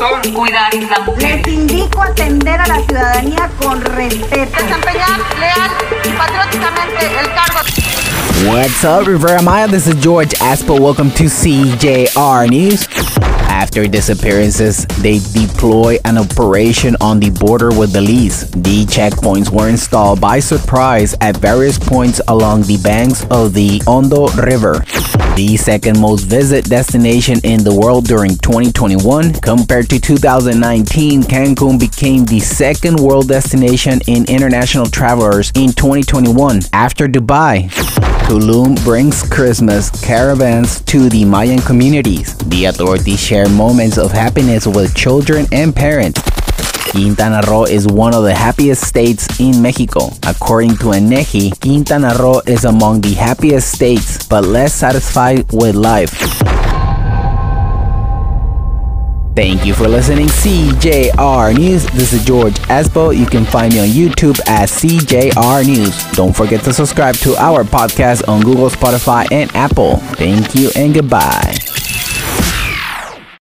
corazón. Cuidar la mujer. Les indico atender a la ciudadanía con respeto. Desempeñar leal y patrióticamente el cargo. What's up, Riviera Maya? This is George Aspo. Welcome to CJR News. After disappearances, they deploy an operation on the border with Belize. The checkpoints were installed by surprise at various points along the banks of the Hondo River, the second most visited destination in the world during 2021. Compared to 2019, Cancun became the second world destination in international travelers in 2021 after Dubai. Tulum brings Christmas caravans to the Mayan communities. The authorities share moments of happiness with children and parents. Quintana Roo is one of the happiest states in Mexico. According to INEGI, Quintana Roo is among the happiest states, but less satisfied with life. Thank you for listening, CJR News. This is George Espo. You can find me on YouTube at CJR News. Don't forget to subscribe to our podcast on Google, Spotify, and Apple. Thank you and goodbye.